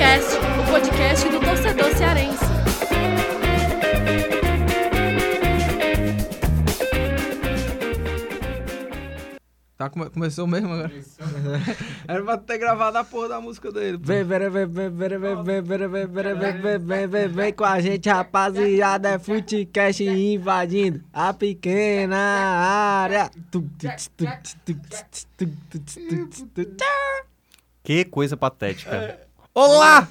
Futecast, o podcast do torcedor cearense. Tá, come- começou mesmo agora? Era pra ter gravado a porra da música dele. Vem, vem, vem, vem, vem, vem, vem, vem, vem, vem, vem, vem, vem, vem, vem, vem com a gente, rapaziada. É Futecast invadindo a pequena área. Que coisa patética. Olá!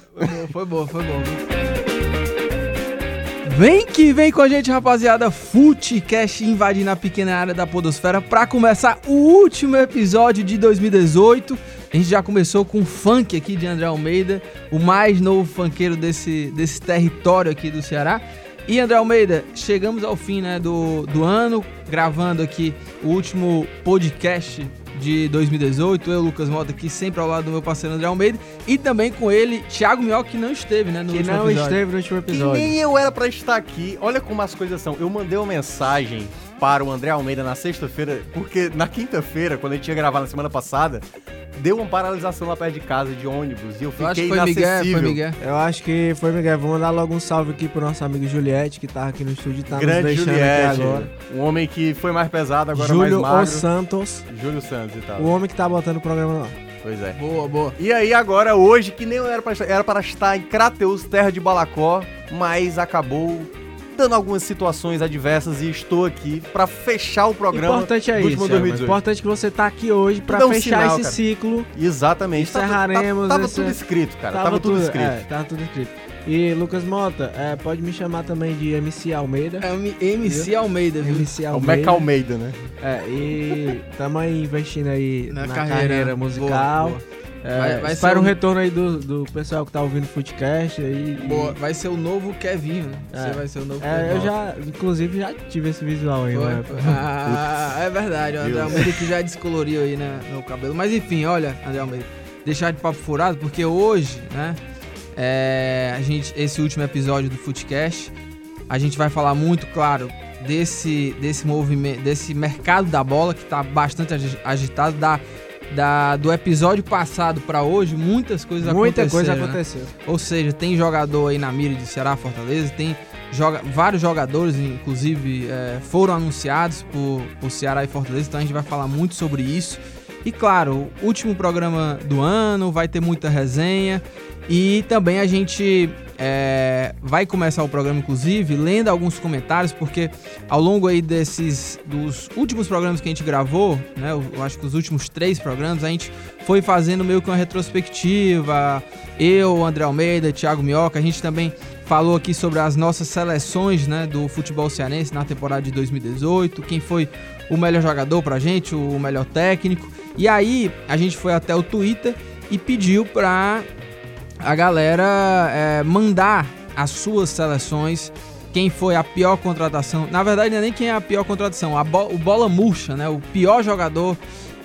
Foi boa, foi boa. Vem que vem com a gente, rapaziada. Futecast invadindo a pequena área da Podosfera pra começar o último episódio de 2018. A gente já começou com funk aqui de André Almeida, o mais novo funkeiro desse, desse território aqui do Ceará. E André Almeida, chegamos ao fim né, do, do ano, gravando aqui o último podcast de 2018. Eu, Lucas Mota, aqui sempre ao lado do meu parceiro André Almeida. E também com ele, Thiago Mioca, que não esteve né, no Que último não episódio. esteve no último episódio. nem eu era pra estar aqui. Olha como as coisas são. Eu mandei uma mensagem para o André Almeida na sexta-feira, porque na quinta-feira, quando a gente ia gravar na semana passada, deu uma paralisação lá perto de casa de ônibus e eu Eu acho fiquei que foi Miguel, inacessível. foi Miguel. Eu acho que foi, Miguel. Vou mandar logo um salve aqui pro nosso amigo Juliette, que tá aqui no estúdio e tá nos Grande deixando Juliette, aqui agora. um homem que foi mais pesado, agora Júlio mais magro. Os Santos, Júlio Santos e tal. o homem que tá botando o programa lá. Pois é. Boa, boa. E aí agora, hoje, que nem eu era para estar, era para estar em Crateus, terra de Balacó, mas acabou dando algumas situações adversas e estou aqui para fechar o programa Importante é isso. 2018. Importante que você tá aqui hoje pra Tudo é um fechar sinal, esse cara. ciclo. Exatamente. Tá- Encerraremos Tava, tava esse- tudo escrito, cara. Tava, tudo, escrito. É, tava tudo escrito. E Lucas Mota, é, pode me chamar também de MC Almeida. É o MC Almeida, viu? MC É o Almeida. Meca Almeida, né? É, e tamo aí investindo aí Na na, carreira. carreira, Boa, musical. boa. É, Vai- vai espero ser um um- retorno aí do, do pessoal que tá ouvindo o Footcast aí. Boa, vai ser o novo Kevinho, né? Você É. vai ser o novo É, eu já, inclusive, já tive esse visual aí, Foi, né? foi. Ah, é verdade, o André? Almeida que já descoloriu aí né, no cabelo. Mas enfim, olha, André Almeida, deixar de papo furado, porque hoje, né, é, a gente, esse último episódio do Footcast, a gente vai falar muito, claro, desse, desse movimento, desse mercado da bola que tá bastante agi- agitado, da, da, do episódio passado pra hoje, muitas coisas Muita coisa aconteceram, né? aconteceu. Ou seja, tem jogador aí na mira de Ceará, Fortaleza, tem joga, vários jogadores, inclusive, é, foram anunciados por, por Ceará e Fortaleza, então a gente vai falar muito sobre isso. E claro, último programa do ano, vai ter muita resenha. E também a gente é, vai começar o programa, inclusive, lendo alguns comentários, porque ao longo aí desses dos últimos programas que a gente gravou, né? Eu acho que os últimos três programas, a gente foi fazendo meio que uma retrospectiva. Eu, André Almeida, Thiago Mioca, a gente também falou aqui sobre as nossas seleções, né, do futebol cearense na temporada de 2018, quem foi o melhor jogador pra gente, o melhor técnico. E aí a gente foi até o Twitter e pediu pra a galera é, mandar as suas seleções, quem foi a pior contratação. Na verdade, não é nem quem é a pior contratação, a bo- o bola murcha, né? O pior jogador,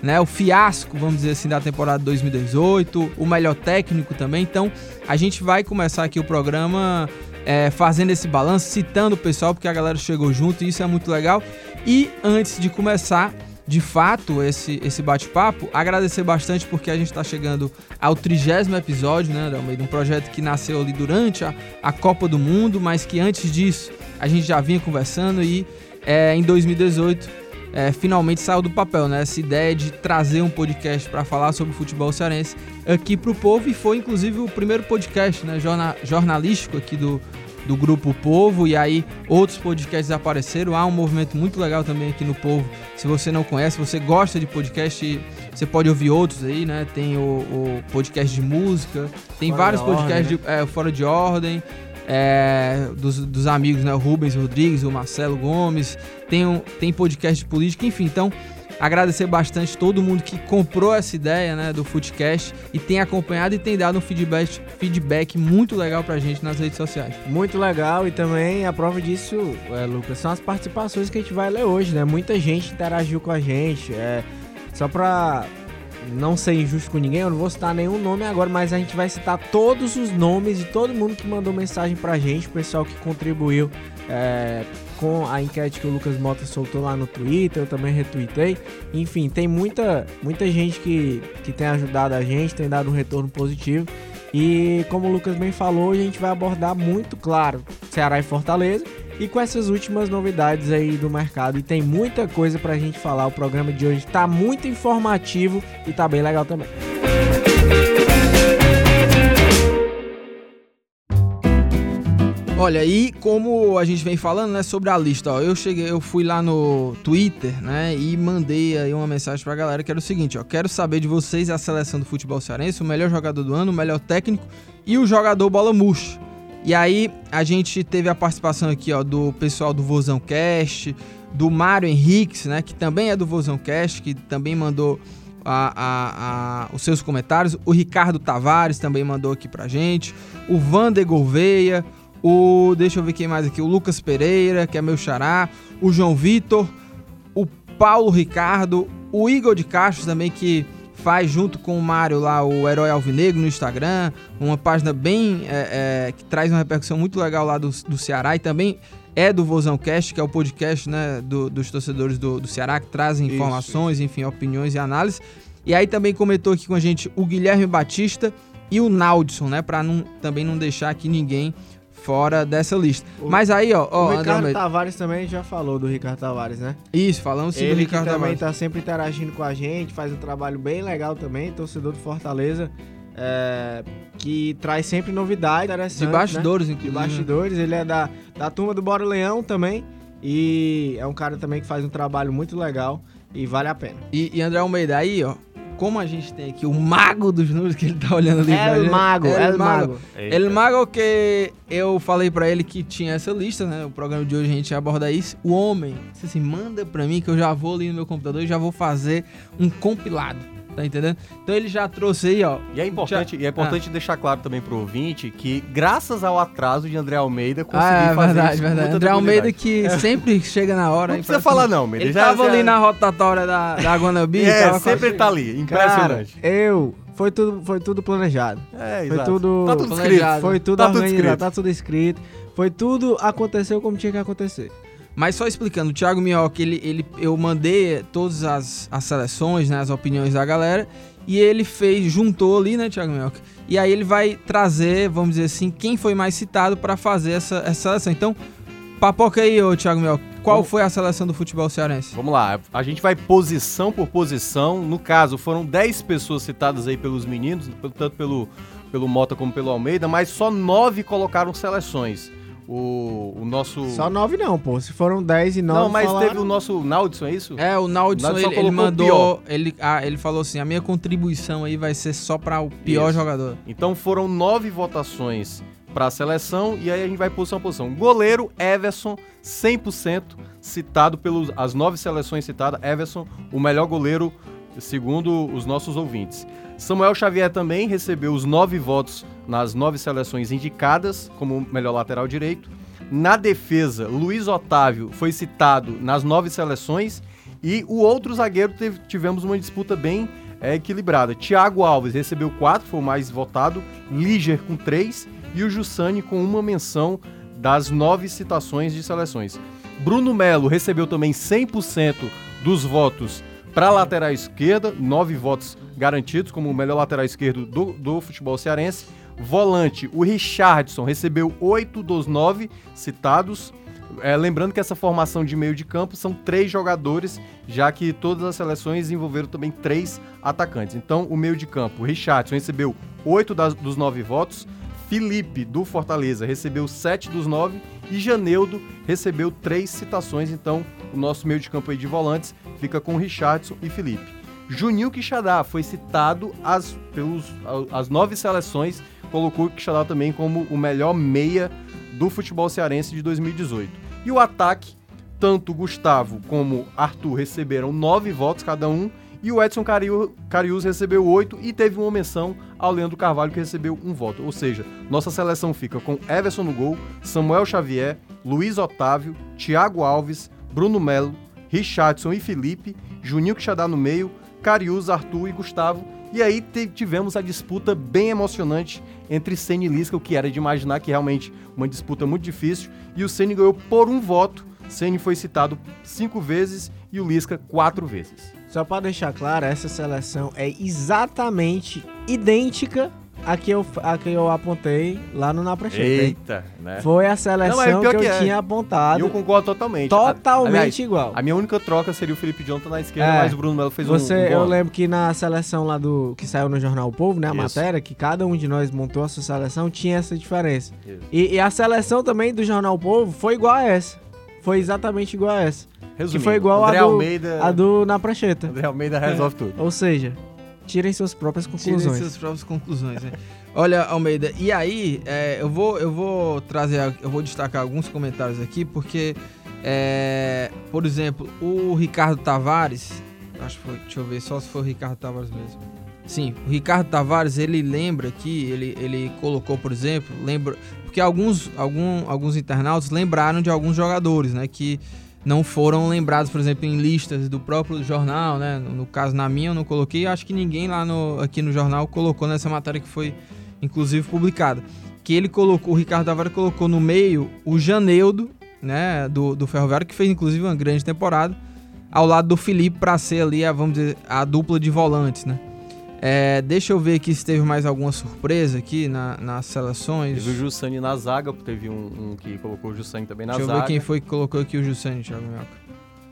né? O fiasco, vamos dizer assim, da temporada 2018, o melhor técnico também. Então, a gente vai começar aqui o programa é, fazendo esse balanço, citando o pessoal, porque a galera chegou junto e isso é muito legal. E antes de começar, de fato, esse, esse bate-papo, agradecer bastante porque a gente está chegando ao trigésimo episódio, né, André Almeida? Um projeto que nasceu ali durante a, a Copa do Mundo, mas que antes disso a gente já vinha conversando e é, em 2018 é, finalmente saiu do papel, né? Essa ideia de trazer um podcast para falar sobre o futebol cearense aqui pro povo e foi inclusive o primeiro podcast, né, jorna- jornalístico aqui do, do grupo Povo e aí outros podcasts apareceram. Há um movimento muito legal também aqui no Povo. Se você não conhece, você gosta de podcast, você pode ouvir outros aí, né? Tem o, o podcast de música, tem Fora vários de Ordem, podcasts de, é, fora de ordem. É, dos, dos amigos, né? O Rubens Rodrigues, o Marcelo Gomes, tem, um, tem podcast de política, enfim. Então, agradecer bastante todo mundo que comprou essa ideia, né, do Footcast e tem acompanhado e tem dado um feedback, feedback muito legal pra gente nas redes sociais. Muito legal e também a prova disso, é, Lucas, são as participações que a gente vai ler hoje, né? Muita gente interagiu com a gente. É, só pra não ser injusto com ninguém, eu não vou citar nenhum nome agora, mas a gente vai citar todos os nomes de todo mundo que mandou mensagem pra gente, o pessoal que contribuiu é, com a enquete que o Lucas Mota soltou lá no Twitter, eu também retuitei. Enfim, tem muita, muita gente que, que tem ajudado a gente, tem dado um retorno positivo. E como o Lucas bem falou, a gente vai abordar muito claro Ceará e Fortaleza e com essas últimas novidades aí do mercado. E tem muita coisa pra gente falar. O programa de hoje tá muito informativo e tá bem legal também. Olha, e como a gente vem falando, né, sobre a lista, ó, eu cheguei, eu fui lá no Twitter, né, e mandei aí uma mensagem pra galera que era o seguinte, ó, quero saber de vocês a seleção do futebol cearense, o melhor jogador do ano, o melhor técnico e o jogador bola murcha. E aí a gente teve a participação aqui, ó, do pessoal do Vozão Cast, do Mário Henriques, né, que também é do Vozão Cast, que também mandou a, a, a, os seus comentários. O Ricardo Tavares também mandou aqui pra gente. O Vander Gouveia, o. Deixa eu ver quem mais aqui. O Lucas Pereira, que é meu xará. O João Vitor. O Paulo Ricardo. O Igor de Castro também, que faz junto com o Mário lá o Herói Alvinegro no Instagram. Uma página bem. É, é, que traz uma repercussão muito legal lá do, do Ceará. E também é do Vozão Cast, que é o podcast né, do, dos torcedores do, do, Ceará, que trazem informações, enfim, opiniões e análises. E aí também comentou aqui com a gente o Guilherme Batista e o Naldson, né? Pra não, também não deixar aqui ninguém fora dessa lista. O- Mas aí, ó, ó, o André Ricardo Almeida. Tavares também já falou do Ricardo Tavares, né? Isso, falamos sim do Ele Ricardo que também Tavares. tá sempre interagindo com a gente, faz um trabalho bem legal também, torcedor do Fortaleza, é, que traz sempre novidade interessante, De bastidores, né? inclusive. De bastidores, ele é da, da turma do Bora Leão também, e é um cara também que faz um trabalho muito legal e vale a pena. E, e André Almeida, aí, ó, como a gente tem aqui o mago dos números que ele tá olhando ali El gente. Mago, El El Mago. El Mago que eu falei pra ele que tinha essa lista, né? O programa de hoje a gente aborda isso. O homem, disse assim, manda pra mim que eu já vou ali no meu computador e já vou fazer um compilado, tá entendendo? Então ele já trouxe aí, ó. E é importante, e é Ah. importante deixar claro também pro ouvinte que, graças ao atraso de André Almeida, Ah, consegui é fazer verdade, verdade. André Almeida que sempre chega na hora. Não é precisa falar não, Almeida. Ele já- tava já- ali na rotatória da, da Guanabí. É, sempre ele tá ali. Cara, Impressionante. eu... Foi tudo, foi tudo planejado. é, Foi exato. tudo... Tá tudo escrito. Foi tudo Tá tudo escrito. tá tudo escrito. Foi tudo aconteceu como tinha que acontecer. Mas só explicando, o Thiago Minhoca, ele, ele, eu mandei todas as, as seleções, né, as opiniões da galera, e ele fez, juntou ali, né, Thiago Minhoca? E aí ele vai trazer, vamos dizer assim, quem foi mais citado pra fazer essa, essa seleção. Então, papoca aí, ô Thiago Minhoca, qual foi a seleção do futebol cearense? Vamos lá, a gente vai posição por posição. No caso, foram 10 pessoas citadas aí pelos meninos, tanto pelo, pelo Mota como pelo Almeida, mas só 9 colocaram seleções. O, o nosso. Só nove não, pô. Se foram dez e nove Não, mas falaram- teve o nosso Naldson, é isso? É, o Naldson, Naldson ele, ele mandou, ele, ah, ele falou assim, a minha contribuição aí vai ser só pra o pior Isso. jogador. Então foram nove votações para a seleção e aí a gente vai posição a posição. Goleiro Everson, 100% citado pelas as nove seleções citadas. Everson, o melhor goleiro segundo os nossos ouvintes. Samuel Xavier também recebeu os nove votos nas nove seleções indicadas como melhor lateral direito. Na defesa, Luiz Otávio foi citado nas nove seleções e o outro zagueiro teve- tivemos uma disputa bem é, equilibrada. Thiago Alves recebeu quatro, foi o mais votado. Líger com três e o Jussani com uma menção das nove citações de seleções. Bruno Melo recebeu também 100% dos votos para lateral esquerda, nove votos garantidos como o melhor lateral esquerdo do, do futebol cearense. Volante, o Richardson recebeu oito dos nove citados. É, lembrando que essa formação de meio de campo são três jogadores, já que todas as seleções envolveram também três atacantes. Então, o meio de campo, o Richardson recebeu oito das- dos nove votos, Felipe, do Fortaleza, recebeu sete dos nove e Janeudo recebeu três citações. Então, o nosso meio de campo aí de volantes fica com Richardson e Felipe. Juninho Quixadá foi citado as, pelos, as nove seleções, colocou o Quixadá também como o melhor meia do futebol cearense de 2018. E o ataque, tanto Gustavo como Arthur receberam nove votos cada um, e o Edson Cariu- Carius recebeu oito e teve uma menção ao Leandro Carvalho que recebeu um voto. Ou seja, nossa seleção fica com Everson no gol, Samuel Xavier, Luiz Otávio, Thiago Alves, Bruno Melo, Richardson e Felipe, Juninho Quixadá no meio, Carius, Arthur e Gustavo. E aí tivemos a disputa bem emocionante entre Senna e Lisca, o que era de imaginar que realmente uma disputa muito difícil. E o Senna ganhou por um voto. Senna foi citado cinco vezes e o Lisca quatro vezes. Só pra deixar claro, essa seleção é exatamente idêntica a que eu, a que eu apontei lá no Na Prancheta. hein? Eita, né? Foi a seleção Não, que eu que é. tinha E apontado. eu concordo totalmente. Totalmente A- aliás, igual. A minha única troca seria o Felipe Jonathan na esquerda, É. mas o Bruno Melo fez um- Você, um, eu gol. lembro que na seleção lá do que saiu no jornal o Povo, né, a Isso. matéria, que cada um de nós montou a sua seleção, tinha essa diferença. E, e a seleção também do jornal o Povo foi igual a essa. Foi exatamente igual a essa. Resumindo, foi igual a André do- Almeida, A do na prancheta. André Almeida resolve tudo. Ou seja, tirem suas próprias Tirem conclusões. suas próprias conclusões, né? Olha, Almeida, e aí, é, eu, vou, eu vou trazer, eu vou destacar alguns comentários aqui, porque, é, por exemplo, o Ricardo Tavares, acho que foi, deixa eu ver, só se foi o Ricardo Tavares mesmo. Sim, o Ricardo Tavares, ele lembra aqui, ele, ele colocou, por exemplo, lembra, porque alguns, algum, alguns internautas lembraram de alguns jogadores, né, que não foram lembrados, por exemplo, em listas do próprio jornal, né? No, caso, na minha eu não coloquei, acho que ninguém lá no, aqui no jornal colocou nessa matéria que foi, inclusive, publicada. Que ele colocou, o Ricardo Tavares colocou no meio o Janeudo, né? Do, do Ferroviário, que fez, inclusive, uma grande temporada, ao lado do Felipe para ser ali, a, vamos dizer, a dupla de volantes, né? É, deixa eu ver aqui se teve mais alguma surpresa aqui na, nas seleções. Teve o Jussani na zaga, teve um, um que colocou o Jussani também na Deixa eu zaga. ver quem foi que colocou aqui o Jussani, Thiago Minhoca.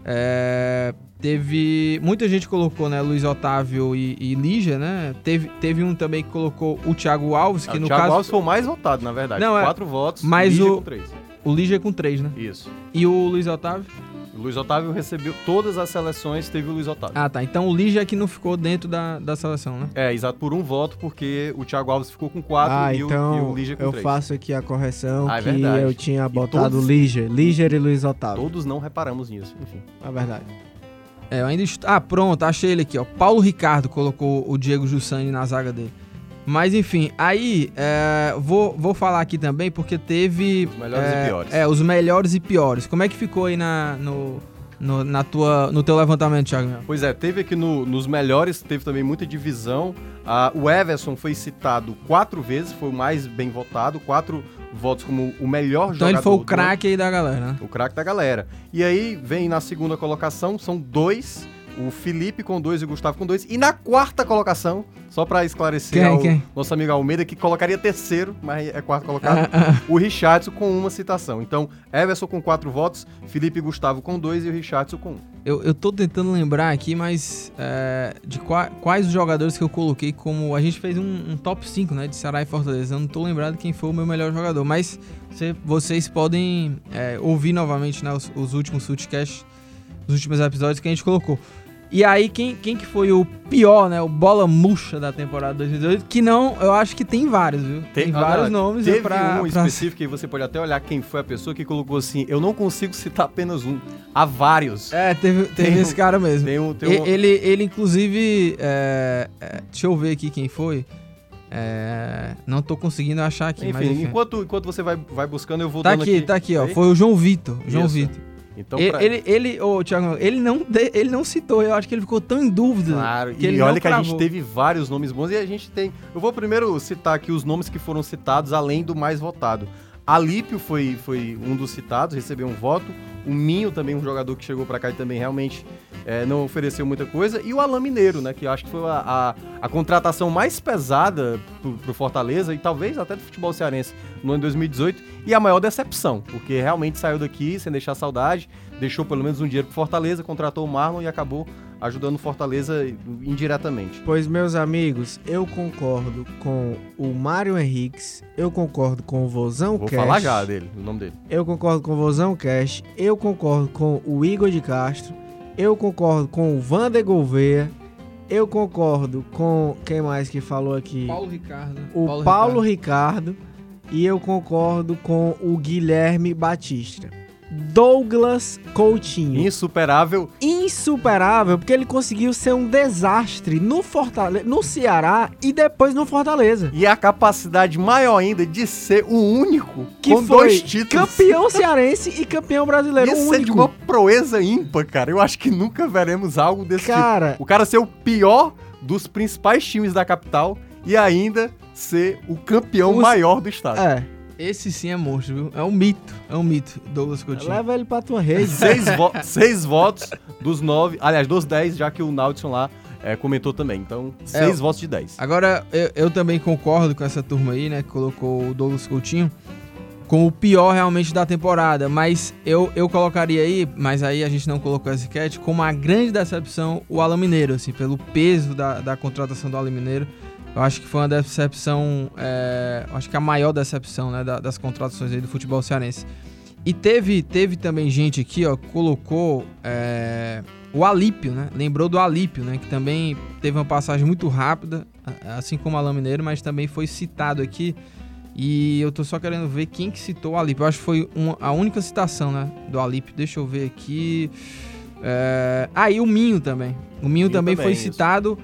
É, teve. Muita gente colocou, né? Luiz Otávio e, e Lígia, né? Teve, teve um também que colocou o Thiago Alves, que o no Thiago caso. Alves foi o mais votado, na verdade. Não, é- Quatro votos, mas Lígia o- com três. O Lígia com três, né? Isso. E o Luiz Otávio? O Luiz Otávio recebeu todas as seleções, teve o Luiz Otávio. Ah, tá. Então o Lígia é que não ficou dentro da, da seleção, né? É, exato, por um voto, porque o Thiago Alves ficou com quatro Ah, e, o, então e o Lígia com eu três. faço aqui a correção Ah, é que verdade. eu tinha botado todos- Líger. Líger e Luiz Otávio. Todos não reparamos nisso, enfim. É verdade. É, eu ainda. Ah, pronto, achei ele aqui, ó. Paulo Ricardo colocou o Diego Jussani na zaga dele. Mas enfim, aí é, vou, vou falar aqui também porque teve. Os melhores é, e piores. É, os melhores e piores. Como é que ficou aí na, no, no, na tua, no teu levantamento, Thiago? Pois é, teve aqui no- nos melhores, teve também muita divisão. Ah, o Everson foi citado quatro vezes, foi o mais bem votado, quatro votos como o melhor Então jogador. ele foi o craque aí da galera, né? O craque da galera. E aí vem na segunda colocação, são dois. O Felipe com dois e o Gustavo com dois. E na quarta colocação, só pra esclarecer Quem, ao quem? nosso amigo Almeida, que colocaria terceiro, mas é quarto colocado, Ah, o Richardson com uma citação. Então, Everson com quatro votos, Felipe e Gustavo com dois e o Richardson com um. Eu, eu tô tentando lembrar aqui, mas é, de qua- quais os jogadores que eu coloquei como. A gente fez um, um top 5, né? De Ceará e Fortaleza. Eu não tô lembrado quem foi o meu melhor jogador. Mas cê- vocês podem é, ouvir novamente né, os, os últimos Footcasts, os últimos episódios que a gente colocou. E aí, quem, quem que foi o pior, né? O bola murcha da temporada 2018? Que não, eu acho que tem vários, viu? Tem, ah, vários não, nomes Teve pra, um pra- específico e você pode até olhar quem foi a pessoa que colocou assim: eu não consigo citar apenas um, há vários. É, teve, teve Tem um- esse cara mesmo. Tem um, tem E- um- Ele, ele inclusive. é, é, deixa eu ver aqui quem foi. É, não tô conseguindo achar aqui, mas Enfim, enfim. enquanto, enquanto você vai, vai buscando, eu vou Tá dando aqui, tá aqui, ó. Foi o João Vitor. João. Vitor. Então, E- pra- ele, ele, ô, Thiago, ele não, ele não citou, eu acho que ele ficou tão em dúvida. Claro, que e ele olha que a gente cravou. teve vários nomes bons e a gente tem. Eu vou primeiro citar aqui os nomes que foram citados, além do mais votado. Alípio foi, foi um dos citados, recebeu um voto. O Minho também, um jogador que chegou pra cá e também realmente é, não ofereceu muita coisa. E o Alain Mineiro, né? Que eu acho que foi a, a, a contratação mais pesada pro, pro Fortaleza e talvez até do futebol cearense no ano de 2018. E a maior decepção, porque realmente saiu daqui sem deixar saudade, deixou pelo menos um dinheiro pro Fortaleza, contratou o Marlon e acabou ajudando Fortaleza indiretamente. Pois, meus amigos, eu concordo com o Mário Henriques, eu concordo com o Vozão Vou Cash, falar já dele, o nome dele. eu concordo com o Vozão Cash, eu concordo com o Igor de Castro, eu concordo com o Vander Gouveia, eu concordo com quem mais que falou aqui? Paulo Ricardo. o Paulo, Ricardo. e eu concordo com o Guilherme Batista. Douglas Coutinho. Insuperável. Insuperável, porque ele conseguiu ser um desastre no Fortaleza, no Ceará e depois no Fortaleza. E a capacidade maior ainda de ser o único Que com foi dois títulos. campeão cearense e campeão brasileiro. Isso é de único. uma proeza ímpar, cara. Eu acho que nunca veremos algo desse Cara, tipo. O cara ser o pior dos principais times da capital e ainda ser o campeão Os- maior do estado. é, Esse sim é monstro, viu? É um mito. É um mito, Douglas Coutinho. leva ele pra tua rede. Seis, vo- seis votos dos nove, aliás, dos dez, já que o Naudson lá é, comentou também. Então, 6 votos de 10. Agora, eu, eu também concordo com essa turma aí, né? Que colocou o Douglas Coutinho com o pior realmente da temporada. Mas eu, eu colocaria aí, mas aí a gente não colocou essa enquete, como a grande decepção o Alan Mineiro, assim, pelo peso da, da contratação do Alan Mineiro. Eu acho que foi uma decepção, é, acho que a maior decepção né, da, das contratações aí do futebol cearense. E teve, teve também gente aqui, ó, colocou é, o Alípio, né? Lembrou do Alípio, né? Que também teve uma passagem muito rápida, assim como o Alain Mineiro, mas também foi citado aqui. E eu tô só querendo ver quem que citou o Alípio. Eu acho que foi uma, a única citação, né? Do Alípio. Deixa eu ver aqui. É... Ah, e o Minho também. O Minho, Minho também, também, foi isso. citado.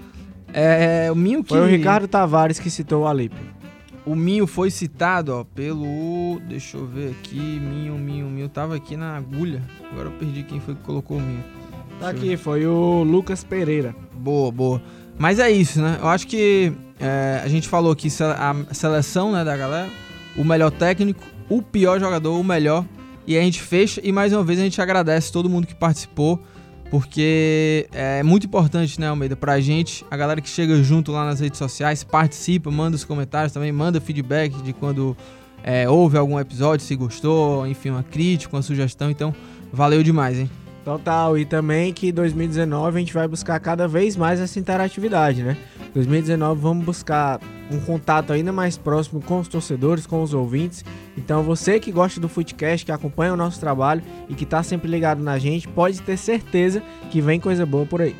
É, o Minho que... Foi o Ricardo Tavares que citou o Alípio. O Minho foi citado, ó, pelo. Deixa eu ver aqui. Minho, Minho, Minho. Tava aqui na agulha. Agora eu perdi quem foi que colocou o Minho. Tá aqui, foi o Lucas Pereira. Boa, boa. Mas é isso, né? Eu acho que é, a gente falou aqui a seleção né, da galera, o melhor técnico, o pior jogador, o melhor. E a gente fecha e mais uma vez a gente agradece todo mundo que participou, porque é muito importante, né, Almeida, pra gente, a galera que chega junto lá nas redes sociais, participa, manda os comentários também, manda feedback de quando é, houve algum episódio, se gostou, enfim, uma crítica, uma sugestão. Então, valeu demais, hein? Total, e também que 2019 a gente vai buscar cada vez mais essa interatividade, né? 2019 vamos buscar um contato ainda mais próximo com os torcedores, com os ouvintes. Então você que gosta do Footcast, que acompanha o nosso trabalho e que tá sempre ligado na gente, pode ter certeza que vem coisa boa por aí.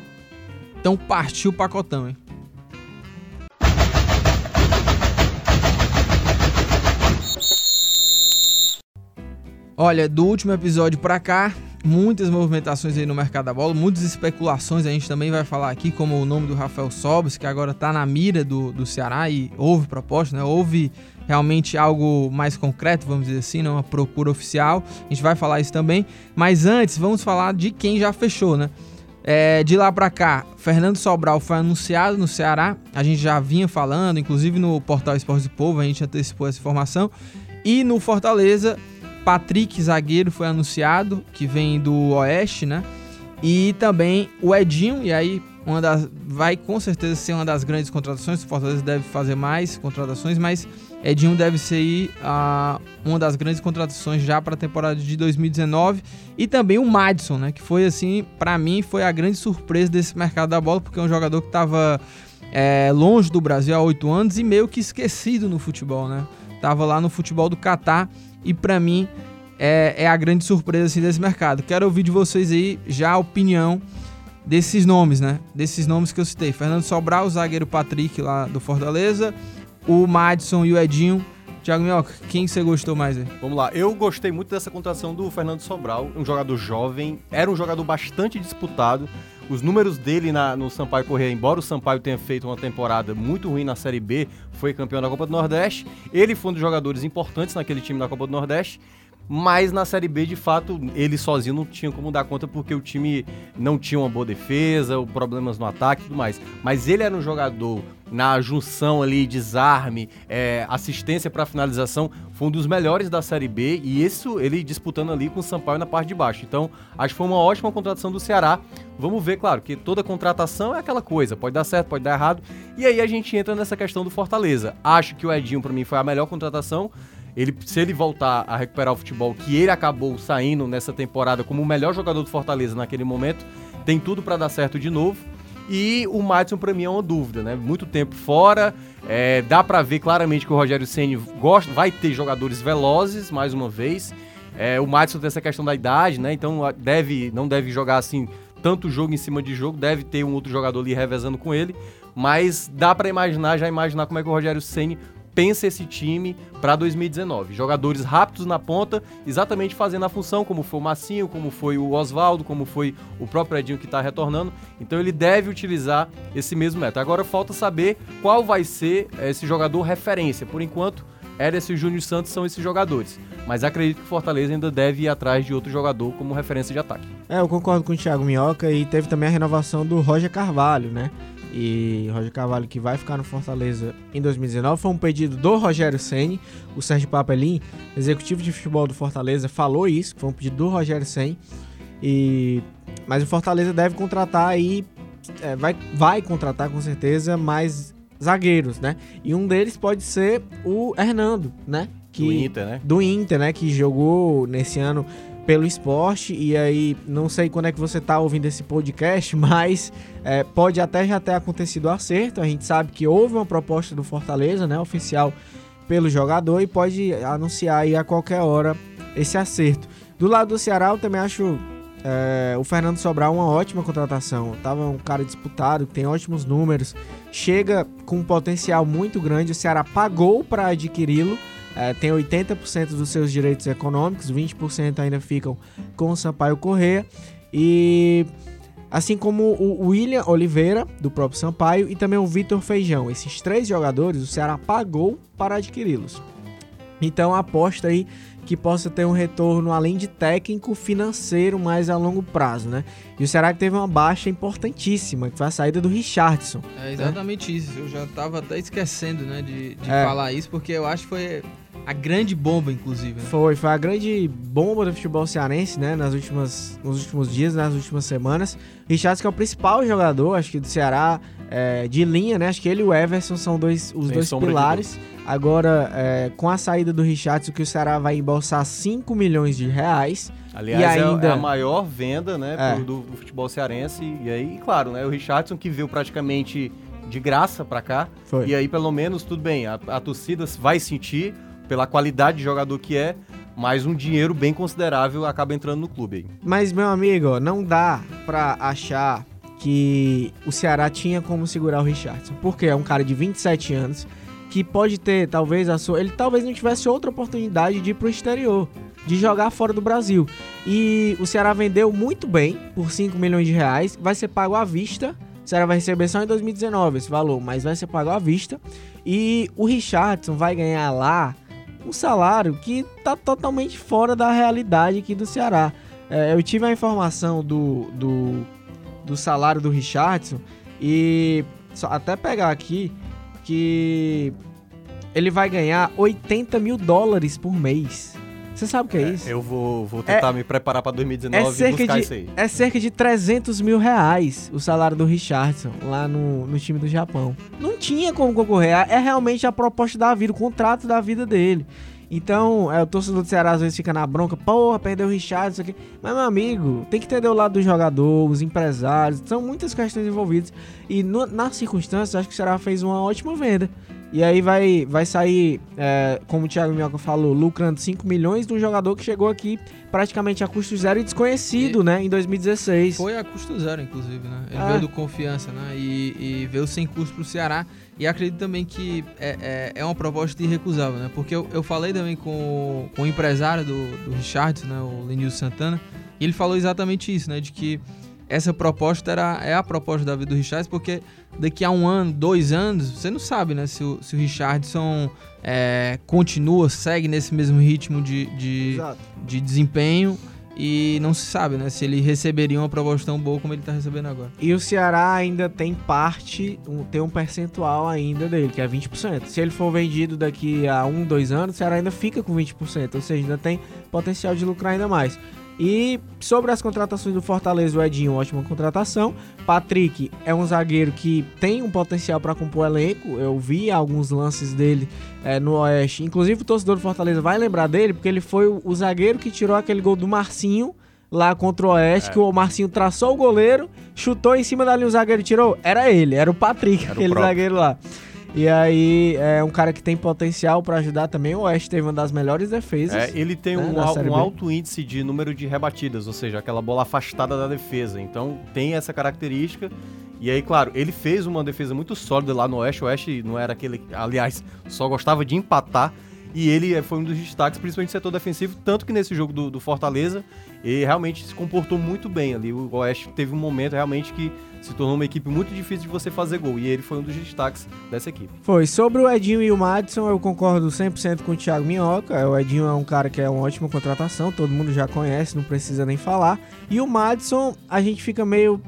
Então partiu o pacotão, hein? Olha, do último episódio pra cá, muitas movimentações aí no mercado da bola, muitas especulações, a gente também vai falar aqui, como o nome do Rafael Sobis, que agora está na mira do, do Ceará e houve proposta, né? Houve realmente algo mais concreto, vamos dizer assim, né? uma procura oficial. A gente vai falar isso também. Mas antes, vamos falar de quem já fechou, né? É, de lá para cá, Fernando Sobral foi anunciado no Ceará. A gente já vinha falando, inclusive no portal Esportes do Povo, a gente antecipou essa informação. E no Fortaleza, Patrick, zagueiro, foi anunciado, que vem do Oeste, né? E também o Edinho, e aí uma das, vai com certeza ser uma das grandes contratações. O Fortaleza deve fazer mais contratações, mas Edinho deve ser uh, uma das grandes contratações já para a temporada de 2019. E também o Madison, né? Que foi assim, para mim, foi a grande surpresa desse mercado da bola, porque é um jogador que estava é, longe do Brasil há oito anos e meio que esquecido no futebol, né? Tava lá no futebol do Catar e para mim é, é, a grande surpresa assim, desse mercado. Quero ouvir de vocês aí já a opinião desses nomes, né? Desses nomes que eu citei. Fernando Sobral, zagueiro Patrick lá do Fortaleza, o Madison e o Edinho. Thiago Minhoca, quem você gostou mais aí? Vamos lá, eu gostei muito dessa contratação do Fernando Sobral, um jogador jovem, era um jogador bastante disputado. Os números dele na, no Sampaio Correia, embora o Sampaio tenha feito uma temporada muito ruim na Série B, foi campeão da Copa do Nordeste, ele foi um dos jogadores importantes naquele time da Copa do Nordeste mas na Série B, de fato, ele sozinho não tinha como dar conta porque o time não tinha uma boa defesa, problemas no ataque e tudo mais. Mas ele era um jogador na junção ali, desarme, é, assistência para finalização, foi um dos melhores da Série B e isso ele disputando ali com o Sampaio na parte de baixo. Então, acho que foi uma ótima contratação do Ceará. Vamos ver, claro, que toda contratação é aquela coisa, pode dar certo, pode dar errado. E aí a gente entra nessa questão do Fortaleza. Acho que o Edinho para mim foi a melhor contratação. Ele, se ele voltar a recuperar o futebol que ele acabou saindo nessa temporada como o melhor jogador do Fortaleza naquele momento, tem tudo para dar certo de novo. E o Madison para mim é uma dúvida, né? Muito tempo fora, é, dá para ver claramente que o Rogério Ceni gosta, vai ter jogadores velozes mais uma vez. É, o Madison tem essa questão da idade, né? Então deve, não deve jogar assim tanto jogo em cima de jogo, deve ter um outro jogador ali revezando com ele, mas dá para imaginar, já imaginar como é que o Rogério Ceni pensa esse time para 2019. Jogadores rápidos na ponta, exatamente fazendo a função, como foi o Massinho, como foi o Oswaldo, como foi o próprio Edinho que está retornando. Então ele deve utilizar esse mesmo método. Agora falta saber qual vai ser esse jogador referência. Por enquanto, Eres e Júnior Santos são esses jogadores. Mas acredito que o Fortaleza ainda deve ir atrás de outro jogador como referência de ataque. É, eu concordo com o Thiago Minhoca e teve também a renovação do Roger Carvalho, né? E Roger Carvalho que vai ficar no Fortaleza em 2019 foi um pedido do Rogério Ceni. O Sérgio Papelin, executivo de futebol do Fortaleza, falou isso, foi um pedido do Rogério Ceni. E mas o Fortaleza deve contratar aí é, vai, vai contratar com certeza mais zagueiros, né? E um deles pode ser o Hernando, né? Que, Do Inter, né? do Inter, né? Que jogou nesse ano pelo esporte. E aí, não sei quando é que você tá ouvindo esse podcast, mas é, pode até já ter acontecido o acerto. A gente sabe que houve uma proposta do Fortaleza, né? Oficial pelo jogador e pode anunciar aí a qualquer hora esse acerto. Do lado do Ceará, eu também acho é, o Fernando Sobral uma ótima contratação. Tava um cara disputado, tem ótimos números, chega com um potencial muito grande. O Ceará pagou para adquiri-lo. É, tem 80% dos seus direitos econômicos, 20% ainda ficam com o Sampaio Corrêa. E assim como o William Oliveira, do próprio Sampaio, e também o Vitor Feijão. Esses três jogadores o Ceará pagou para adquiri-los. Então aposta aí que possa ter um retorno além de técnico, financeiro, mais a longo prazo, né? E o Ceará que teve uma baixa importantíssima, que foi a saída do Richardson. É exatamente isso. Eu já tava até esquecendo, né, de, de É. falar isso, porque eu acho que foi a grande bomba, inclusive. Né? Foi, foi a grande bomba do futebol cearense, né? Nas últimas, nos últimos dias, nas últimas semanas. Richardson que é o principal jogador, acho que do Ceará, é, de linha, né? Acho que ele e o Everson são dois, os Sem dois pilares. Agora, é, com a saída do Richardson, que o Ceará vai embolsar 5 milhões de reais. Aliás, é- ainda- é, a maior venda, né, É. do, do futebol cearense. E aí, claro, né, o Richardson que veio praticamente de graça pra cá. Foi. E aí, pelo menos, tudo bem, a, a torcida vai sentir pela qualidade de jogador que é, mas um dinheiro bem considerável acaba entrando no clube. Mas, meu amigo, não dá pra achar que o Ceará tinha como segurar o Richardson. Porque é um cara de 27 anos que pode ter, talvez, a sua. Ele talvez não tivesse outra oportunidade de ir pro exterior, de jogar fora do Brasil. E o Ceará vendeu muito bem, por 5 milhões de reais. Vai ser pago à vista. O Ceará vai receber só em 2019 esse valor, mas vai ser pago à vista. E o Richardson vai ganhar lá um salário que tá totalmente fora da realidade aqui do Ceará. É, eu tive a informação do, do, do salário do Richardson e só até pegar aqui que ele vai ganhar 80 mil dólares por mês. Você sabe o que é, isso? Eu vou, vou tentar me preparar pra 2019 é e cerca buscar de- isso aí. É cerca de 300 mil reais o salário do Richardson lá no, no time do Japão. Não tinha como concorrer. É realmente a proposta da vida, o contrato da vida dele. Então, é, o torcedor do Ceará às vezes fica na bronca, porra, perdeu o Richardson, isso aqui. Mas, meu amigo, tem que entender o lado do jogador, os empresários, são muitas questões envolvidas. E no, nas circunstâncias, acho que o Ceará fez uma ótima venda. E aí vai, vai sair, é, como o Thiago Minhoca falou, lucrando 5 milhões de um jogador que chegou aqui praticamente a custo zero e desconhecido, né, em 2016. Foi a custo zero, inclusive, né? Ele Ah. veio do Confiança, né? E, e veio sem custo pro Ceará. E acredito também que é, é, é uma proposta irrecusável, né? Porque eu, eu falei também com, com o empresário do, do Richardson, né? O Lenilson Santana. E ele falou exatamente isso, né? De que essa proposta era, é a proposta da vida do Richardson, porque daqui a um ano, dois anos, você não sabe, né? Se o, se o Richardson é, continua, segue nesse mesmo ritmo de, de, de desempenho e não se sabe, né, se ele receberia uma proposta tão boa como ele tá recebendo agora. E o Ceará ainda tem parte, um- tem um percentual ainda dele, que é 20%. Se ele for vendido daqui a um, dois anos, o Ceará ainda fica com 20%, ou seja, ainda tem potencial de lucrar ainda mais. E sobre as contratações do Fortaleza, o Edinho, ótima contratação. Patrick é um zagueiro que tem um potencial para compor elenco. Eu vi alguns lances dele é, no Oeste. Inclusive, o torcedor do Fortaleza vai lembrar dele, porque ele foi o, o zagueiro que tirou aquele gol do Marcinho lá contra o Oeste, que o Marcinho traçou o goleiro, chutou em cima dali, o zagueiro tirou. Era ele, era o Patrick, Era o aquele próprio. zagueiro lá. E aí, é um cara que tem potencial para ajudar também. O Oeste teve uma das melhores defesas. É, ele tem né, um, al- um alto índice de número de rebatidas, ou seja, aquela bola afastada da defesa. Então tem essa característica. E aí, claro, ele fez uma defesa muito sólida lá no Oeste. O Oeste não era aquele. Aliás, só gostava de empatar. E ele eh, foi um dos destaques, principalmente no setor defensivo. Tanto que nesse jogo do, do Fortaleza, ele realmente se comportou muito bem ali. O Oeste teve um momento realmente que se tornou uma equipe muito difícil de você fazer gol. E ele foi um dos destaques dessa equipe. Foi. Sobre o Edinho e o Madison, eu concordo 100% com o Thiago Minhoca. O Edinho é um cara que é uma ótima contratação, todo mundo já conhece, não precisa nem falar. E o Madison, a gente fica meio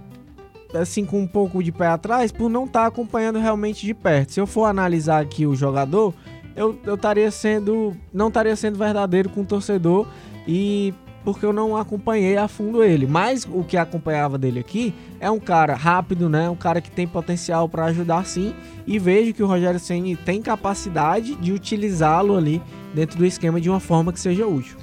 assim com um pouco de pé atrás por não estar acompanhando realmente de perto. Se eu for analisar aqui o jogador, eu estaria sendo não estaria sendo verdadeiro com o torcedor e porque eu não acompanhei a fundo ele. Mas o que acompanhava dele aqui é um cara rápido, né? Um cara que tem potencial para ajudar sim. E vejo que o Rogério Ceni tem capacidade de utilizá-lo ali dentro do esquema de uma forma que seja útil.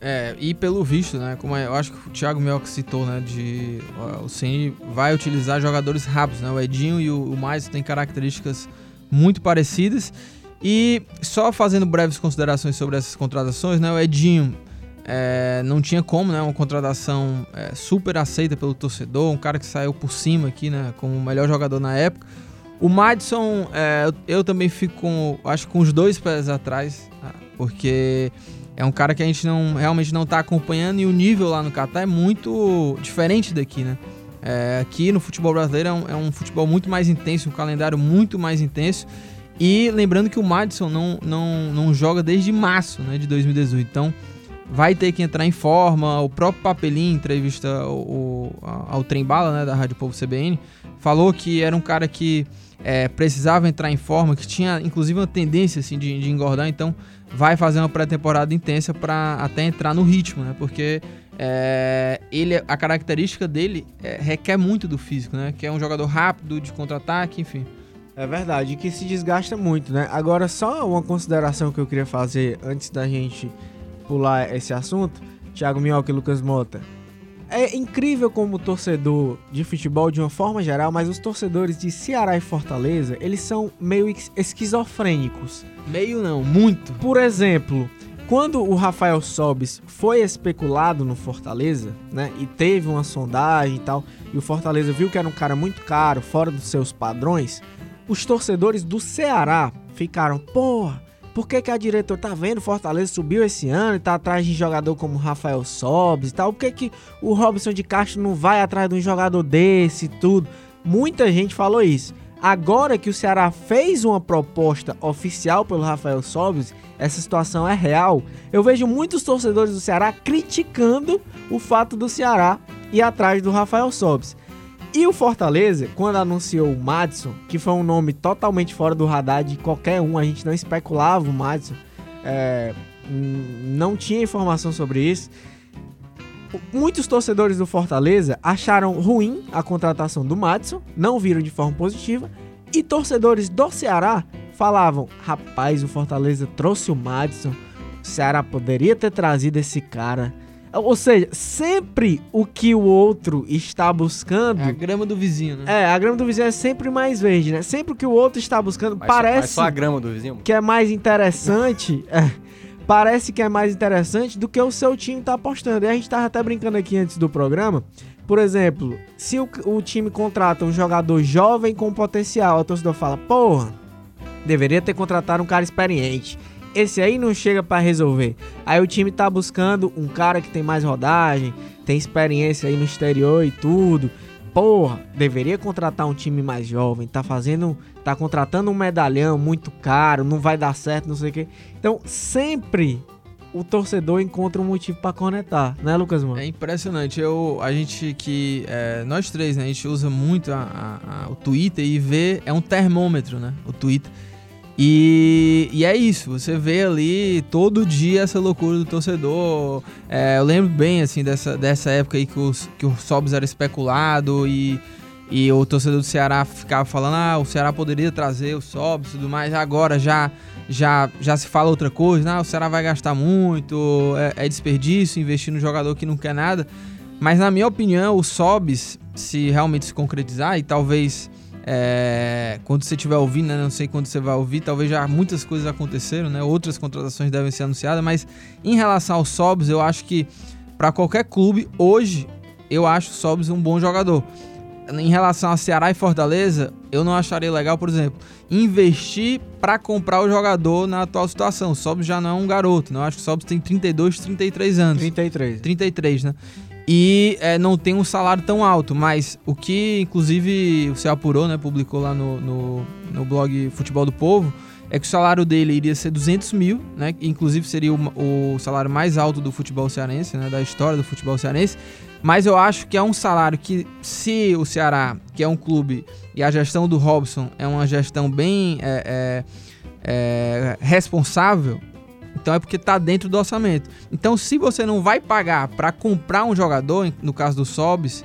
É, e pelo visto, né? Como é, eu acho que o Thiago Melk citou, né? De ó, o Ceni vai utilizar jogadores rápidos, né? O Edinho e o, o Mais têm características muito parecidas. E só fazendo breves considerações sobre essas contratações, né? O Edinho é, não tinha como, né? Uma contratação é, super aceita pelo torcedor, um cara que saiu por cima aqui, né? Como o melhor jogador na época. O Madison, é, eu também fico com, acho com os dois pés atrás, tá? porque é um cara que a gente não realmente não está acompanhando e o nível lá no Catar é muito diferente daqui, né? É, aqui no futebol brasileiro é um, é um, futebol muito mais intenso, um calendário muito mais intenso. E lembrando que o Madison não, não, não joga desde março né, de 2018. Então vai ter que entrar em forma. O próprio Papelinho, entrevista ao, ao Trembala, né, da Rádio Povo CBN, falou que era um cara que é, precisava entrar em forma, que tinha inclusive uma tendência assim, de, de engordar, então vai fazer uma pré-temporada intensa para até entrar no ritmo, né? Porque é, ele, a característica dele é, requer muito do físico, né? Que é um jogador rápido, de contra-ataque, enfim. É verdade, que se desgasta muito, né? Agora, só uma consideração que eu queria fazer antes da gente pular esse assunto, Thiago Minhoca e Lucas Mota. É incrível como torcedor de futebol de uma forma geral, mas os torcedores de Ceará e Fortaleza, eles são meio esquizofrênicos. Meio não, muito. Por exemplo, quando o Rafael Sobis foi especulado no Fortaleza, né, e teve uma sondagem e tal, e o Fortaleza viu que era um cara muito caro, fora dos seus padrões, os torcedores do Ceará ficaram, porra, por que, que a diretora tá vendo? Fortaleza subiu esse ano e tá atrás de jogador como Rafael Sobis e tal. Por que, que o Robson de Castro não vai atrás de um jogador desse e tudo? Muita gente falou isso. Agora que o Ceará fez uma proposta oficial pelo Rafael Sobis, essa situação é real. Eu vejo muitos torcedores do Ceará criticando o fato do Ceará ir atrás do Rafael Sobis. E o Fortaleza, quando anunciou o Madison, que foi um nome totalmente fora do radar de qualquer um, a gente não especulava o Madison, é, não tinha informação sobre isso. Muitos torcedores do Fortaleza acharam ruim a contratação do Madison, não viram de forma positiva, e torcedores do Ceará falavam: rapaz, o Fortaleza trouxe o Madison, o Ceará poderia ter trazido esse cara ou seja, sempre o que o outro está buscando. É a grama do vizinho, né? É, a grama do vizinho é sempre mais verde, né? Sempre o que o outro está buscando mas parece. Só, só a grama do vizinho? Que é mais interessante. é, parece que é mais interessante do que o seu time está apostando. E a gente estava até brincando aqui antes do programa. Por exemplo, se o, o time contrata um jogador jovem com potencial, o torcedor fala: porra, deveria ter contratado um cara experiente esse aí não chega para resolver. Aí o time tá buscando um cara que tem mais rodagem, tem experiência aí no exterior e tudo. Porra, deveria contratar um time mais jovem, tá fazendo, tá contratando um medalhão muito caro, não vai dar certo, não sei o quê. Então, sempre o torcedor encontra um motivo para conectar, né, Lucas Mano? É impressionante. Eu, a gente que é, nós três, né, a gente usa muito a, a, a, o Twitter e vê é um termômetro, né? O Twitter. E, e é isso, você vê ali todo dia essa loucura do torcedor. É, eu lembro bem assim dessa, dessa época aí que, os, que o Sobs era especulado e, e o torcedor do Ceará ficava falando: ah, o Ceará poderia trazer o Sobs e tudo mais. Agora já, já, já se fala outra coisa: ah, o Ceará vai gastar muito, é, é desperdício investir no jogador que não quer nada. Mas na minha opinião, o Sobs, se realmente se concretizar, e talvez é, quando você estiver ouvindo, né, não sei quando você vai ouvir, talvez já muitas coisas aconteceram, né, outras contratações devem ser anunciadas, mas em relação ao Sobs, eu acho que para qualquer clube, hoje, eu acho o Sobs um bom jogador. Em relação a Ceará e Fortaleza, eu não acharia legal, por exemplo, investir para comprar o jogador na atual situação. O Sobs já não é um garoto, não né? acho que o Sobs tem 32, 33 anos. 33. 33, né? E é, não tem um salário tão alto. Mas o que, inclusive, você apurou, né? Publicou lá no, no, no blog Futebol do Povo, é que o salário dele iria ser 200 mil, né? Inclusive seria o, o salário mais alto do futebol cearense, né? Da história do futebol cearense. Mas eu acho que é um salário que, se o Ceará, que é um clube, e a gestão do Robson é uma gestão bem é, é, é responsável, Então é porque tá dentro do orçamento. Então se você não vai pagar para comprar um jogador, no caso do Sobs,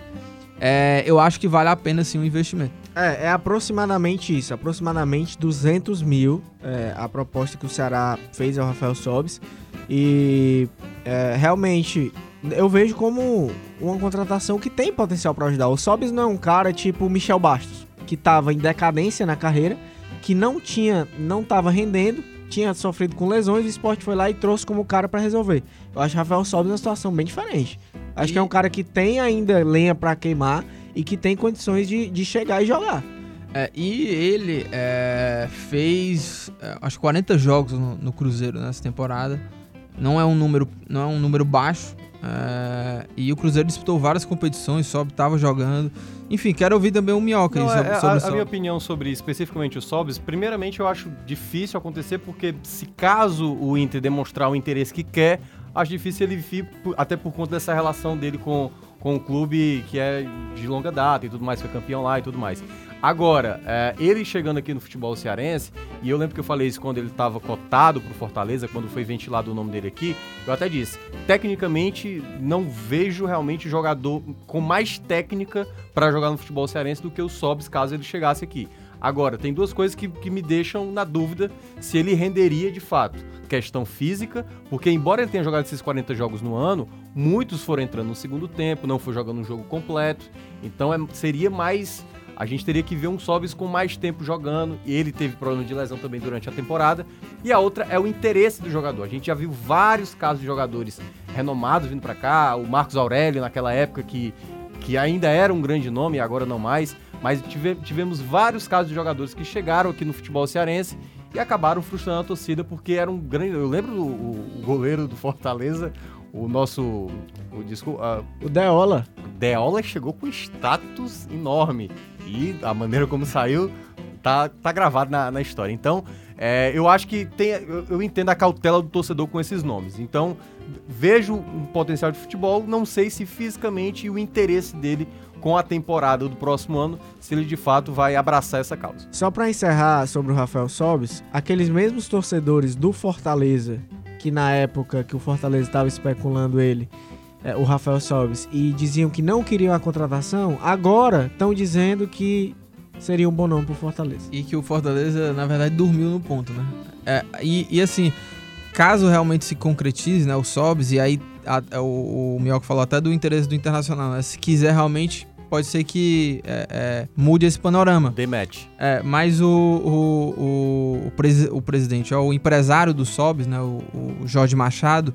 é, eu acho que vale a pena sim o um investimento. É, é aproximadamente isso, aproximadamente 200 mil é, a proposta que o Ceará fez ao Rafael Sobis. E é, realmente eu vejo como uma contratação que tem potencial para ajudar. O Sobis não é um cara tipo Michel Bastos, que estava em decadência na carreira, que não tinha, não estava rendendo, tinha sofrido com lesões, o esporte foi lá e trouxe como cara para resolver. Eu acho Rafael Sobis é uma situação bem diferente. Acho e... que é um cara que tem ainda lenha para queimar e que tem condições de, de chegar e jogar. É, e ele é, fez é, acho 40 jogos no, no, Cruzeiro nessa temporada. Não é um número, não é um número baixo. É, e o Cruzeiro disputou várias competições, só estava jogando. Enfim, quero ouvir também o Minhoca não, aí sobre, é, sobre a, a minha opinião sobre especificamente o Sobis, primeiramente eu acho difícil acontecer porque se caso o Inter demonstrar o interesse que quer, acho difícil ele vir, até por conta dessa relação dele com com um clube que é de longa data e tudo mais, foi campeão lá e tudo mais. Agora, é, ele chegando aqui no futebol cearense, e eu lembro que eu falei isso quando ele estava cotado pro Fortaleza, quando foi ventilado o nome dele aqui, eu até disse, tecnicamente não vejo realmente jogador com mais técnica para jogar no futebol cearense do que o Sobs caso ele chegasse aqui. Agora, tem duas coisas que, que me deixam na dúvida se ele renderia de fato. Questão física, porque embora ele tenha jogado esses 40 jogos no ano, muitos foram entrando no segundo tempo, não foi jogando um jogo completo. Então é, seria mais a gente teria que ver um Sobis com mais tempo jogando, e ele teve problema de lesão também durante a temporada. E a outra é o interesse do jogador. A gente já viu vários casos de jogadores renomados vindo para cá, o Marcos Aurélio naquela época que, que ainda era um grande nome, agora não mais. Mas tive, tivemos vários casos de jogadores que chegaram aqui no futebol cearense e acabaram frustrando a torcida porque era um grande. Eu lembro o, o goleiro do Fortaleza, o nosso. O, uh, o Deola. Deola chegou com status enorme. E a maneira como saiu tá, tá gravado na, na história. Então, é, eu acho que tem. Eu, eu, entendo a cautela do torcedor com esses nomes. Então, vejo um potencial de futebol, não sei se fisicamente o interesse dele com a temporada do próximo ano, se ele de fato vai abraçar essa causa. Só para encerrar sobre o Rafael Sobis, aqueles mesmos torcedores do Fortaleza, que na época que o Fortaleza estava especulando ele, é, o Rafael Sobis, e diziam que não queriam a contratação, agora estão dizendo que seria um bom nome pro Fortaleza. E que o Fortaleza, na verdade, dormiu no ponto, né? É, e, e assim, caso realmente se concretize, né, o Sobis, e aí a, o, o Mioca falou até do interesse do Internacional, né? Se quiser realmente pode ser que é, é, mude esse panorama. Dematch. É, mas o, o, o, o, presi o presidente, ó, o empresário do Sobs, né, o, o, Jorge Machado,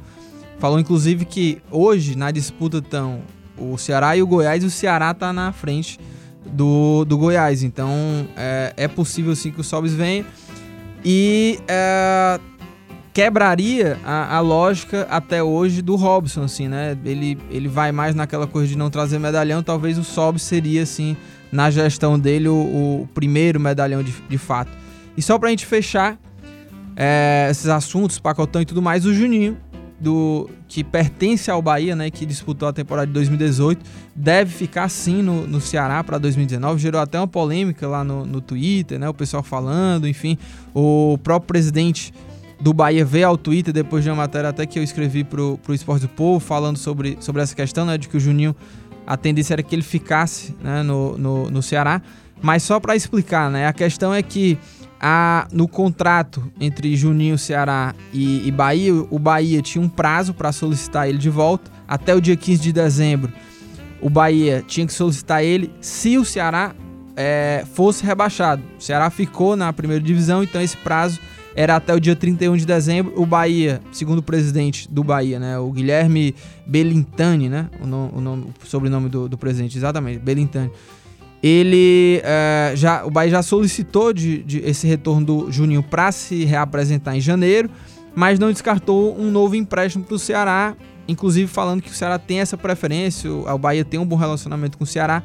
falou inclusive que hoje na disputa estão o Ceará e o Goiás, e o Ceará está na frente do, do Goiás. Então é, é possível sim que o Sobs venha. E é, quebraria a, a, lógica até hoje do Robson, assim, né? Ele, ele vai mais naquela coisa de não trazer medalhão, talvez o Sob seria, assim, na gestão dele, o, o primeiro medalhão de, de fato. E só pra gente fechar é, esses assuntos, pacotão e tudo mais, o Juninho, do que pertence ao Bahia, né, que disputou a temporada de 2018, deve ficar sim no, no Ceará para 2019. Gerou até uma polêmica lá no, no Twitter, né, o pessoal falando, enfim, o próprio presidente do Bahia veio ao Twitter depois de uma matéria até que eu escrevi pro, pro Esporte do Povo, falando sobre, sobre essa questão, né, de que o Juninho, a tendência era que ele ficasse né, no, no, no Ceará. Mas só para explicar, né, a questão é que a, no contrato entre Juninho, Ceará e, e Bahia, o Bahia tinha um prazo para solicitar ele de volta, até o dia 15 de dezembro. O Bahia tinha que solicitar ele se o Ceará é, fosse rebaixado. O Ceará ficou na primeira divisão, então esse prazo era até o dia 31 de dezembro. O Bahia, segundo o presidente do Bahia, né, o Guilherme Belintani, né, o, nome, o, nome, o sobrenome do, do presidente, exatamente, Belintani. Ele é, já, o Bahia já solicitou de, de esse retorno do Juninho para se reapresentar em janeiro, mas não descartou um novo empréstimo para o Ceará, inclusive falando que o Ceará tem essa preferência, o Bahia tem um bom relacionamento com o Ceará,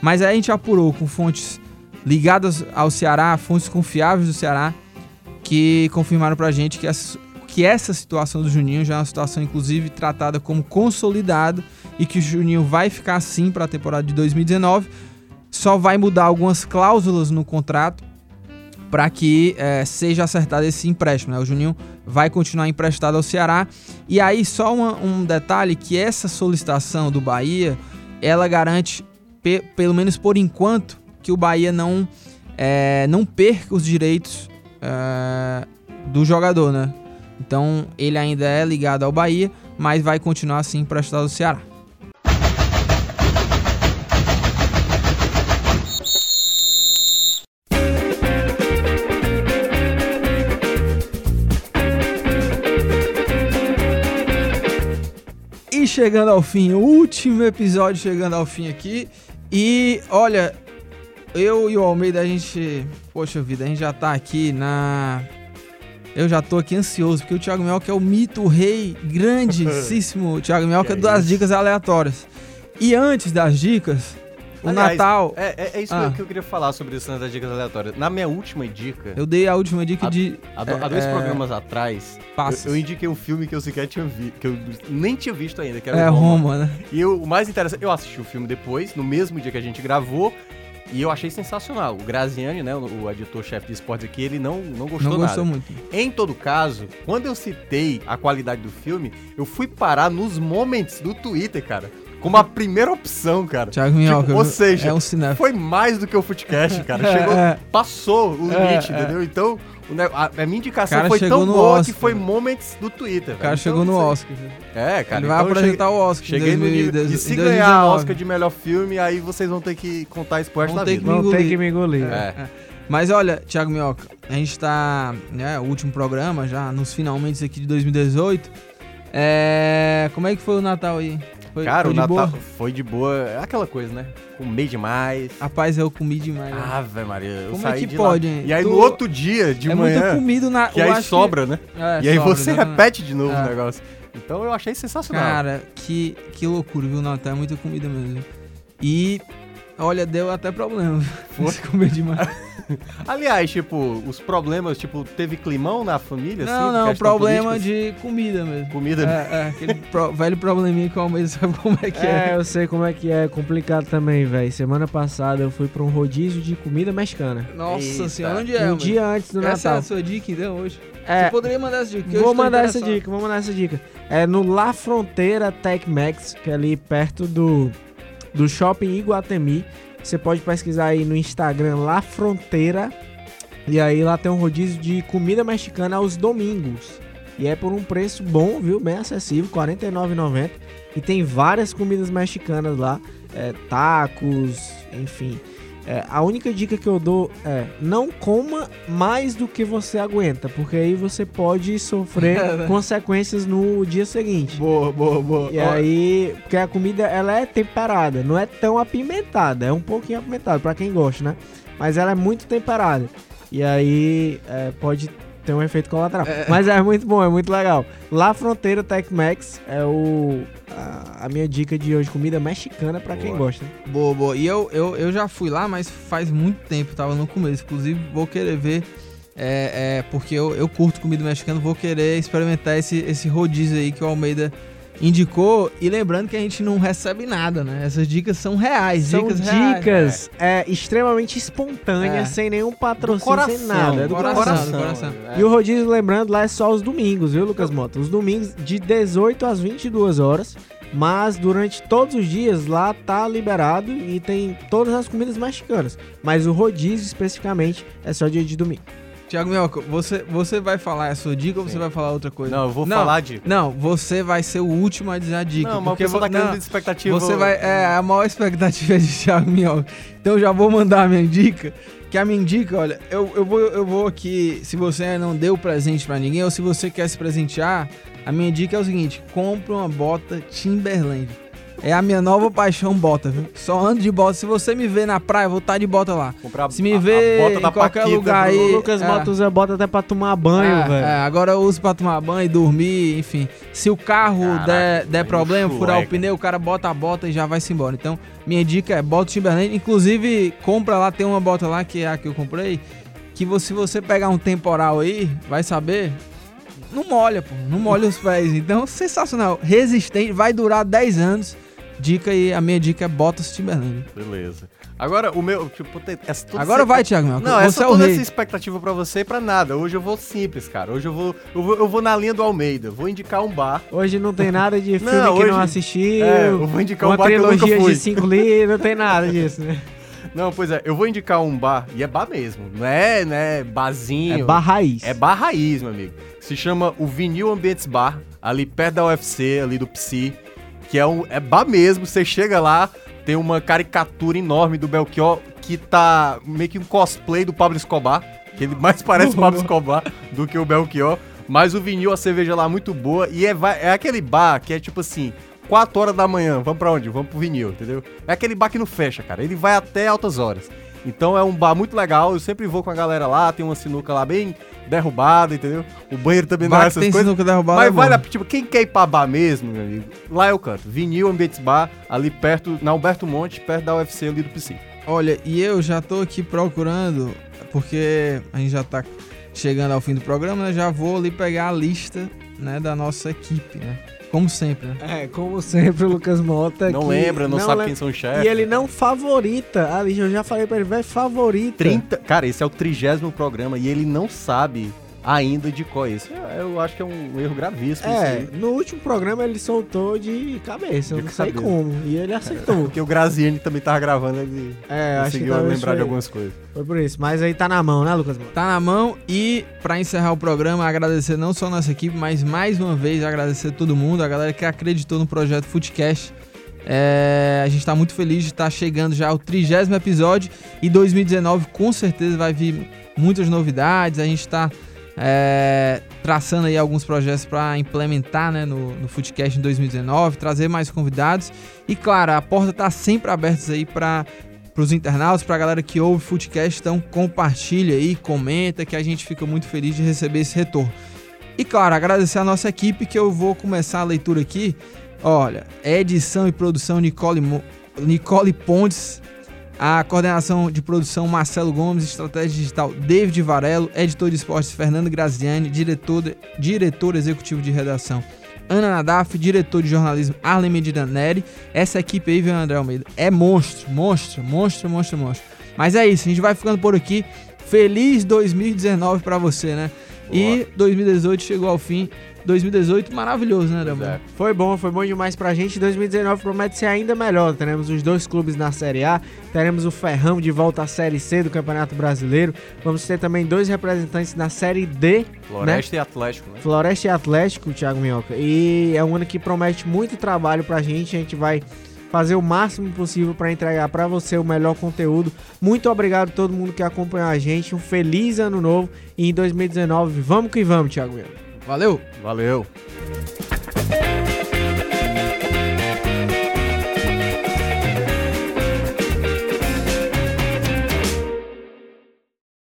mas aí a gente apurou com fontes ligadas ao Ceará, fontes confiáveis do Ceará, que confirmaram pra gente que essa, que essa situação do Juninho já é uma situação, inclusive, tratada como consolidada e que o Juninho vai ficar assim para a temporada de 2019. Só vai mudar algumas cláusulas no contrato para que é, seja acertado esse empréstimo. Né? O Juninho vai continuar emprestado ao Ceará. E aí, só uma, um detalhe: que essa solicitação do Bahia ela garante, pe pelo menos por enquanto, que o Bahia não, é, não perca os direitos é, do jogador. Né? Então, ele ainda é ligado ao Bahia, mas vai continuar assim emprestado ao Ceará. chegando ao fim, o último episódio chegando ao fim aqui. E olha, eu e o Almeida, a gente. Poxa vida, a gente já tá aqui na. Eu já tô aqui ansioso, porque o Thiago Melca é o mito, o rei grandíssimo Thiago Melca é das dicas aleatórias. E antes das dicas, o Aliás, Natal. É, é, é isso ah. que eu queria falar sobre isso das dicas aleatórias. Na minha última dica. Eu dei a última dica há, de. Há, há dois é, programas atrás. Eu, eu, indiquei um filme que eu sequer tinha visto. Que eu nem tinha visto ainda, que era é, Roma. Roma né? E eu, o mais interessante, eu assisti o filme depois, no mesmo dia que a gente gravou. E eu achei sensacional. O Graziani, né, o, o editor-chefe de esportes aqui, ele não, não gostou não nada. gostou muito. Em todo caso, quando eu citei a qualidade do filme, eu fui parar nos momentos do Twitter, cara como a primeira opção, cara. Thiago Minhoca, tipo, ou seja, é um cinema. foi mais do que o Footcast, cara. Chegou, é, passou o limite, é, é. entendeu? Então, a, a, minha indicação cara foi tão boa Oscar, que foi moments do Twitter. O cara então, chegou no Oscar. É, cara. Ele vai então apresentar cheguei, o Oscar. Cheguei 2000, no nível. E se ganhar Oscar de melhor filme, aí vocês vão ter que contar isso pro resto da vida. Vão ter que me engolir. É. é. Mas olha, Thiago Minhoca, a gente tá, né, o último programa já, nos finalmente aqui de 2018. É, como é que foi o Natal aí? Foi, Cara, foi o Natal boa? foi de boa. É aquela coisa, né? Comi demais. Rapaz, eu comi demais. Né? Ave Maria, eu Como saí é que pode, lá. hein? E aí tu... no outro dia, de é manhã... É muito comido na... Que aí sobra, que... né? É, e aí sobra, você exatamente. repete de novo é. o negócio. Então eu achei sensacional. Cara, que, que loucura, viu, Natal? É muita comida mesmo. E, olha, deu até problema. Fosse comer demais. Aliás, tipo, os problemas, tipo, teve climão na família? Não, assim, não, problema de comida mesmo. Comida É, é aquele pro, velho probleminha que o Almeida sabe como é que é. É, eu sei como é que é, complicado também, velho. Semana passada eu fui pra um rodízio de comida mexicana. Nossa Eita. senhora, onde é? Um dia antes do essa Natal. Essa é a sua dica, então, hoje? É, Você poderia mandar essa dica? Vou mandar essa dica, vou mandar essa dica. É no La Fronteira Tech Max, que é ali perto do, do Shopping Iguatemi. Você pode pesquisar aí no Instagram La Fronteira. E aí lá tem um rodízio de comida mexicana aos domingos. E é por um preço bom, viu? Bem acessível, R$ 49,90. E tem várias comidas mexicanas lá. É, tacos, enfim. É, a única dica que eu dou é não coma mais do que você aguenta, porque aí você pode sofrer consequências no dia seguinte. Boa, boa, boa. E aí, porque a comida ela é temperada, não é tão apimentada, é um pouquinho apimentada para quem gosta, né? Mas ela é muito temperada. E aí é, pode ter um efeito colateral. É. Mas é muito bom, é muito legal. Lá Fronteira Tech Max é o a, a minha dica de hoje, comida mexicana para quem gosta. Boa, boa. E eu, eu, eu já fui lá, mas faz muito tempo, tava no começo. Inclusive, vou querer ver. É, é, porque eu, eu curto comida mexicana, vou querer experimentar esse, esse rodízio aí que o Almeida indicou. E lembrando que a gente não recebe nada, né? Essas dicas são reais. São dicas, dicas reais. É, extremamente espontâneas, é. sem nenhum patrocínio, coração, sem nada. É do coração. coração, do coração. É. E o rodízio, lembrando, lá é só os domingos, viu, Lucas Mota? Os domingos de 18 às 22 horas. Mas durante todos os dias lá tá liberado e tem todas as comidas mexicanas. Mas o rodízio especificamente é só dia de domingo. Tiago Mioca, você, você vai falar a sua dica ou você vai falar outra coisa? Não, eu vou não, falar a dica. Não, você vai ser o último a dizer a dica. Não, mas porque você tá querendo expectativa. Você vai. É, a maior expectativa de Thiago Mioca. Então já vou mandar a minha dica. Que a minha dica, olha, eu, eu, vou, eu vou aqui. Se você não deu presente para ninguém ou se você quer se presentear, a minha dica é o seguinte: compre uma bota Timberland. É a minha nova paixão bota, viu? Só ando de bota. Se você me ver na praia, eu vou estar tá de bota lá. Comprar Se me ver em qualquer Paquita, lugar aí... O Lucas é. Mota usa bota até pra tomar banho, é, velho. É, agora eu uso pra tomar banho, dormir, enfim. Se o carro Caraca, der, der problema, furar o pneu, o cara bota a bota e já vai-se embora. Então, minha dica é bota Timberland. Inclusive, compra lá, tem uma bota lá, que é a que eu comprei, que você, se você pegar um temporal aí, vai saber, não molha, pô. Não molha os pés. Então, sensacional. Resistente, vai durar 10 anos dica e a minha dica é Bottas Timberlane. Beleza. Agora, o meu. Tipo, essa, toda Agora essa- vai, Thiago Mel. Não, você essa é toda rei. essa expectativa pra você e pra nada. Hoje eu vou simples, cara. Hoje eu vou, eu vou, eu vou na linha do Almeida. Vou indicar um bar. Hoje não tem nada de filme Não, que hoje- não assistiu. É, eu vou indicar uma um bar que eu nunca trilogia fui. de cinco livros, não tem nada disso, né? Não, pois é, eu vou indicar um bar, e é bar mesmo. Não é, né, barzinho. É bar raiz. É bar raiz, meu amigo. Se chama o Vinil Ambientes Bar, ali perto da UFC, ali do Psi. Que é um. É bar mesmo. Você chega lá, tem uma caricatura enorme do Belchior que tá meio que um cosplay do Pablo Escobar. Que ele mais parece o Pablo Escobar do que o Belchior. Mas o vinil, a cerveja lá é muito boa. E é, é aquele bar que é tipo assim. 4 horas da manhã, vamos pra onde? Vamos pro vinil, entendeu? É aquele bar que não fecha, cara. Ele vai até altas horas. Então é um bar muito legal. Eu sempre vou com a galera lá, tem uma sinuca lá bem derrubada, entendeu? O banheiro também não é essas tem coisas. sinuca derrubada Mas é vale a tipo, quem quer ir pra bar mesmo, meu amigo, lá eu canto. Vinil Ambientes Bar, ali perto, na Alberto Monte, perto da UFC ali do PC. Olha, e eu já tô aqui procurando, porque a gente já tá chegando ao fim do programa, né? Já vou ali pegar a lista, né, da nossa equipe, né? Como sempre, né? É, como sempre, o Lucas Mota. Não que lembra, não, sabe lem- quem são os chefes. E ele não favorita. Ali, eu já falei pra ele, vai favorita. 30, cara, esse é o trigésimo programa e ele não sabe ainda de qual é esse. Eu, eu acho que é um erro gravíssimo isso É, aí. no último programa ele soltou de cabeça, eu De não sei cabeça. como. E ele acertou. Porque o Graziani também tava gravando, ele É, acho que conseguiu lembrar de algumas coisas. foi por isso. Mas aí tá na mão, né, Lucas? Tá na mão e pra encerrar o programa, agradecer não só a nossa equipe, mas mais uma vez agradecer todo mundo, a galera que acreditou no projeto Footcast. É, a gente tá muito feliz de estar chegando já ao trigésimo episódio e 2019 com certeza vai vir muitas novidades. A gente tá é, traçando aí alguns projetos para implementar né, no, no Footcast em 2019, trazer mais convidados e claro, a porta tá sempre aberta aí para para os internautas, para a galera que ouve Footcast, então compartilha aí, comenta, que a gente fica muito feliz de receber esse retorno. E claro, agradecer a nossa equipe, que eu vou começar a leitura aqui. Olha, edição e produção Nicole, Mo- Nicole Pontes, a coordenação de produção Marcelo Gomes, estratégia digital David Varelo, editor de esportes Fernando Graziani, diretor, de- diretor executivo de redação Ana Nadaf, diretor de jornalismo Arlen Medina Neri. Essa equipe aí, viu, André Almeida? É monstro, monstro, monstro, monstro, monstro. Mas é isso, a gente vai ficando por aqui. Feliz 2019 pra você, né? E 2018 chegou ao fim. 2018 maravilhoso, né, Pois é. Foi bom, foi bom demais pra gente. 2019 promete ser ainda melhor. Teremos os dois clubes na Série A, teremos o Ferrão de volta à Série C do Campeonato Brasileiro. Vamos ter também dois representantes na Série D, Floresta e Atlético, né? Floresta e Atlético, Thiago Minhoca. E é um ano que promete muito trabalho pra gente. A gente vai fazer o máximo possível pra entregar pra você o melhor conteúdo. Muito obrigado a todo mundo que acompanhou a gente. Um feliz ano novo e em 2019 vamos que vamos, Thiago Minhoca. Valeu! Valeu.